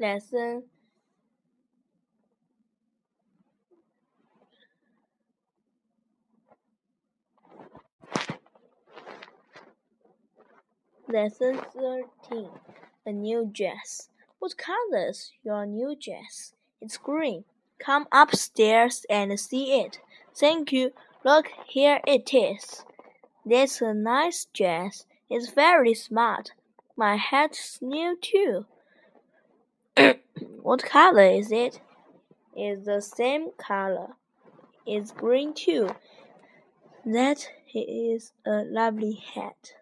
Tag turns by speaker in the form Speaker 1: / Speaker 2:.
Speaker 1: Lesson Lesson 13 A New Dress. What color's your new dress? It's green. Come upstairs and see it. Thank you. Look, here it is. That's a nice dress. It's very smart. My hat's new too. What color is it? It's the same color. It's green too. That is a lovely hat.